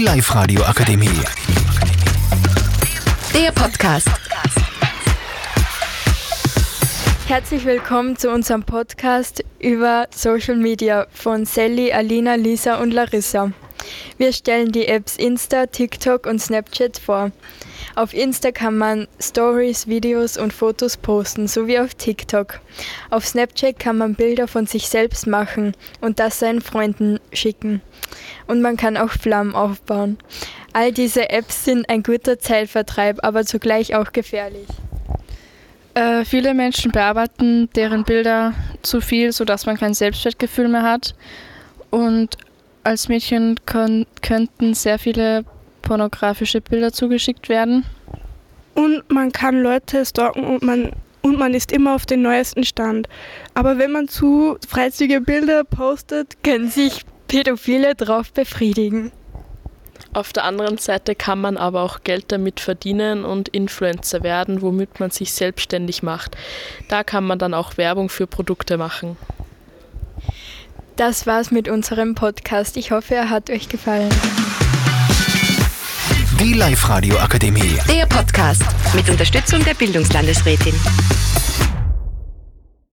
Die Live-Radio Akademie. Der Podcast. Herzlich willkommen zu unserem Podcast über Social Media von Sally, Alina, Lisa und Larissa. Wir stellen die Apps Insta, TikTok und Snapchat vor. Auf Insta kann man Stories, Videos und Fotos posten, sowie auf TikTok. Auf Snapchat kann man Bilder von sich selbst machen und das seinen Freunden schicken. Und man kann auch Flammen aufbauen. All diese Apps sind ein guter Zeitvertreib, aber zugleich auch gefährlich. Äh, viele Menschen bearbeiten deren Bilder zu viel, sodass man kein Selbstwertgefühl mehr hat. Und als Mädchen könnten sehr viele pornografische Bilder zugeschickt werden. Und man kann Leute stalken und man, und man ist immer auf dem neuesten Stand. Aber wenn man zu freizügige Bilder postet, können sich Pädophile drauf befriedigen. Auf der anderen Seite kann man aber auch Geld damit verdienen und Influencer werden, womit man sich selbstständig macht. Da kann man dann auch Werbung für Produkte machen. Das war's mit unserem Podcast. Ich hoffe, er hat euch gefallen. Die Live-Radio Akademie. Der Podcast mit Unterstützung der Bildungslandesrätin.